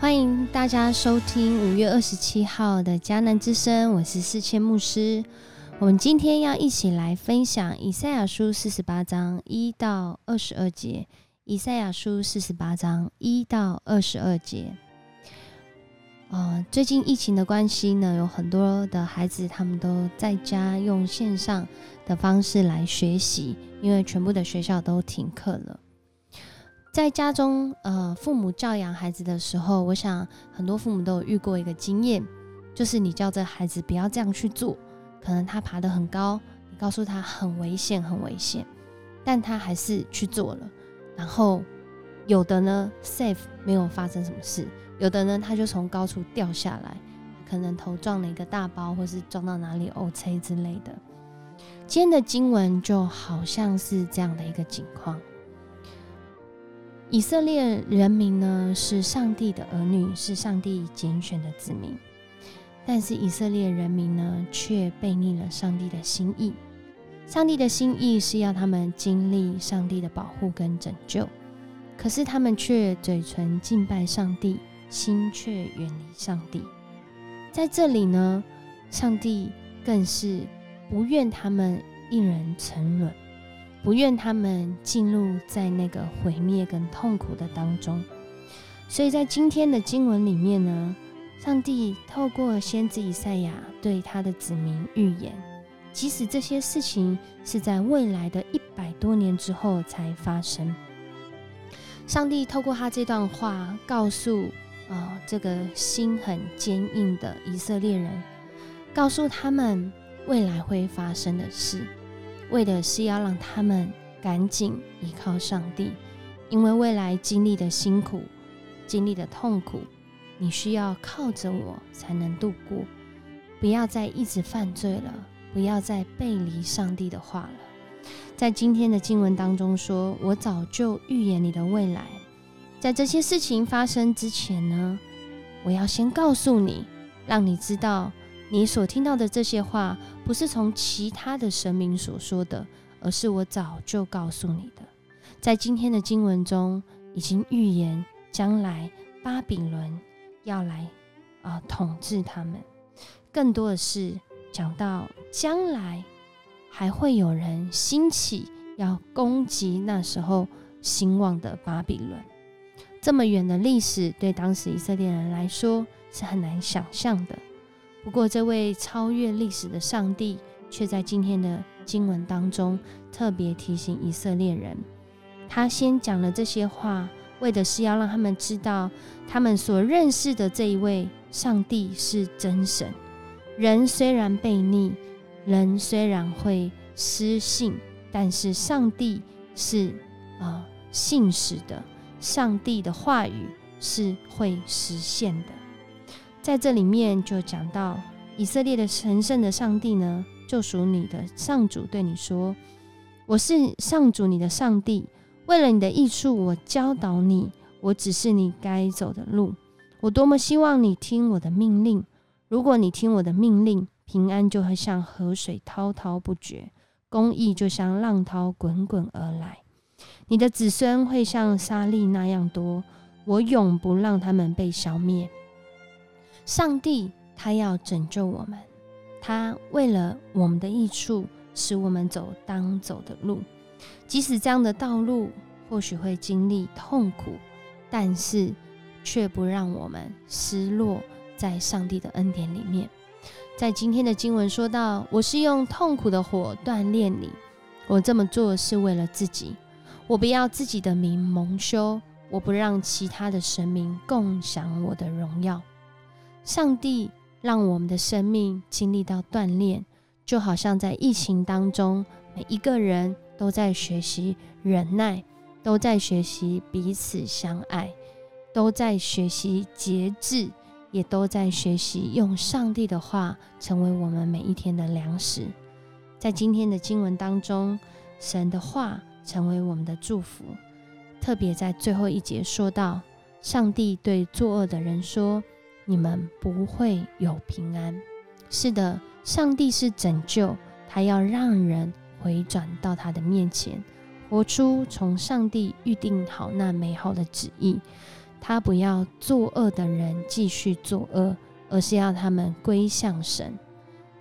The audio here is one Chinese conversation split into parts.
欢迎大家收听五月二十七号的迦南之声，我是四千牧师。我们今天要一起来分享以赛亚书四十八章一到二十二节。以赛亚书四十八章一到二十二节。呃，最近疫情的关系呢，有很多的孩子他们都在家用线上的方式来学习，因为全部的学校都停课了。在家中，呃，父母教养孩子的时候，我想很多父母都有遇过一个经验，就是你叫这孩子不要这样去做，可能他爬得很高，你告诉他很危险，很危险，但他还是去做了。然后有的呢，safe 没有发生什么事。有的呢，他就从高处掉下来，可能头撞了一个大包，或是撞到哪里 O C 之类的。今天的经文就好像是这样的一个情况。以色列人民呢是上帝的儿女，是上帝拣选的子民，但是以色列人民呢却背逆了上帝的心意。上帝的心意是要他们经历上帝的保护跟拯救，可是他们却嘴唇敬拜上帝。心却远离上帝，在这里呢，上帝更是不愿他们一人沉沦，不愿他们进入在那个毁灭跟痛苦的当中。所以在今天的经文里面呢，上帝透过先知以赛亚对他的子民预言，即使这些事情是在未来的一百多年之后才发生，上帝透过他这段话告诉。啊，这个心很坚硬的以色列人，告诉他们未来会发生的事，为的是要让他们赶紧依靠上帝，因为未来经历的辛苦、经历的痛苦，你需要靠着我才能度过。不要再一直犯罪了，不要再背离上帝的话了。在今天的经文当中说：“我早就预言你的未来。”在这些事情发生之前呢，我要先告诉你，让你知道，你所听到的这些话不是从其他的神明所说的，而是我早就告诉你的。在今天的经文中，已经预言将来巴比伦要来啊统治他们，更多的是讲到将来还会有人兴起要攻击那时候兴旺的巴比伦。这么远的历史，对当时以色列人来说是很难想象的。不过，这位超越历史的上帝，却在今天的经文当中特别提醒以色列人。他先讲了这些话，为的是要让他们知道，他们所认识的这一位上帝是真神。人虽然悖逆，人虽然会失信，但是上帝是啊信实的。上帝的话语是会实现的，在这里面就讲到以色列的神圣的上帝呢，救赎你的上主对你说：“我是上主你的上帝，为了你的益处，我教导你，我指示你该走的路。我多么希望你听我的命令！如果你听我的命令，平安就会像河水滔滔不绝，公义就像浪涛滚滚而来。”你的子孙会像沙粒那样多，我永不让他们被消灭。上帝他要拯救我们，他为了我们的益处，使我们走当走的路，即使这样的道路或许会经历痛苦，但是却不让我们失落在上帝的恩典里面。在今天的经文说到：“我是用痛苦的火锻炼你，我这么做是为了自己。”我不要自己的名蒙羞，我不让其他的神明共享我的荣耀。上帝让我们的生命经历到锻炼，就好像在疫情当中，每一个人都在学习忍耐，都在学习彼此相爱，都在学习节制，也都在学习用上帝的话成为我们每一天的粮食。在今天的经文当中，神的话。成为我们的祝福，特别在最后一节说到，上帝对作恶的人说：“你们不会有平安。”是的，上帝是拯救，他要让人回转到他的面前，活出从上帝预定好那美好的旨意。他不要作恶的人继续作恶，而是要他们归向神。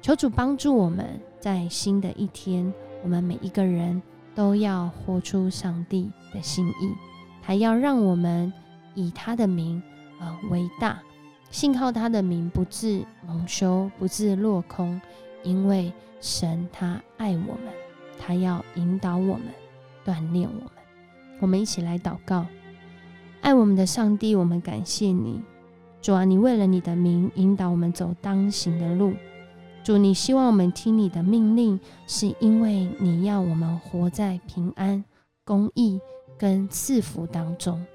求主帮助我们在新的一天，我们每一个人都要活出上帝的心意，还要让我们以他的名呃为大，信靠他的名不致蒙羞，不致落空，因为神他爱我们，他要引导我们，锻炼我们。我们一起来祷告。爱我们的上帝，我们感谢你，主啊！你为了你的名引导我们走当行的路，主，你希望我们听你的命令，是因为你要我们活在平安、公义跟赐福当中。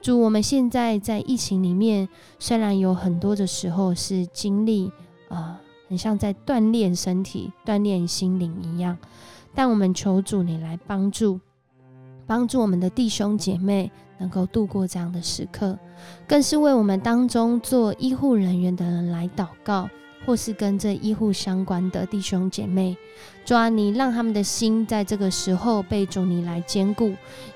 主，我们现在在疫情里面，虽然有很多的时候是经历，呃，很像在锻炼身体、锻炼心灵一样，但我们求主你来帮助，帮助我们的弟兄姐妹。能够度过这样的时刻，更是为我们当中做医护人员的人来祷告，或是跟这医护相关的弟兄姐妹，主啊，你让他们的心在这个时候被主你来兼顾，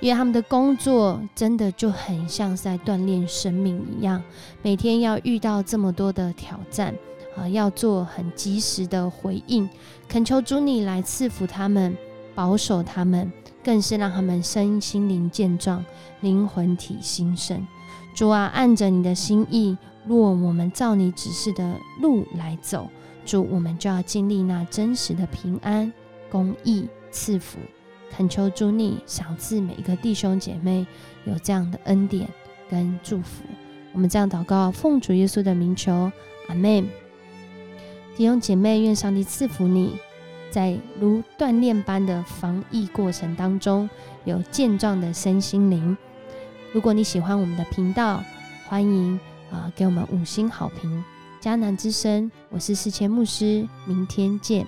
因为他们的工作真的就很像在锻炼生命一样，每天要遇到这么多的挑战啊，要做很及时的回应，恳求主你来赐福他们，保守他们。更是让他们身心灵健壮，灵魂体兴盛。主啊，按着你的心意，若我们照你指示的路来走，主，我们就要经历那真实的平安、公义、赐福。恳求主你赏赐每一个弟兄姐妹有这样的恩典跟祝福。我们这样祷告，奉主耶稣的名求，阿门。弟兄姐妹，愿上帝赐福你。在如锻炼般的防疫过程当中，有健壮的身心灵。如果你喜欢我们的频道，欢迎啊给我们五星好评。迦南之声，我是四千牧师，明天见。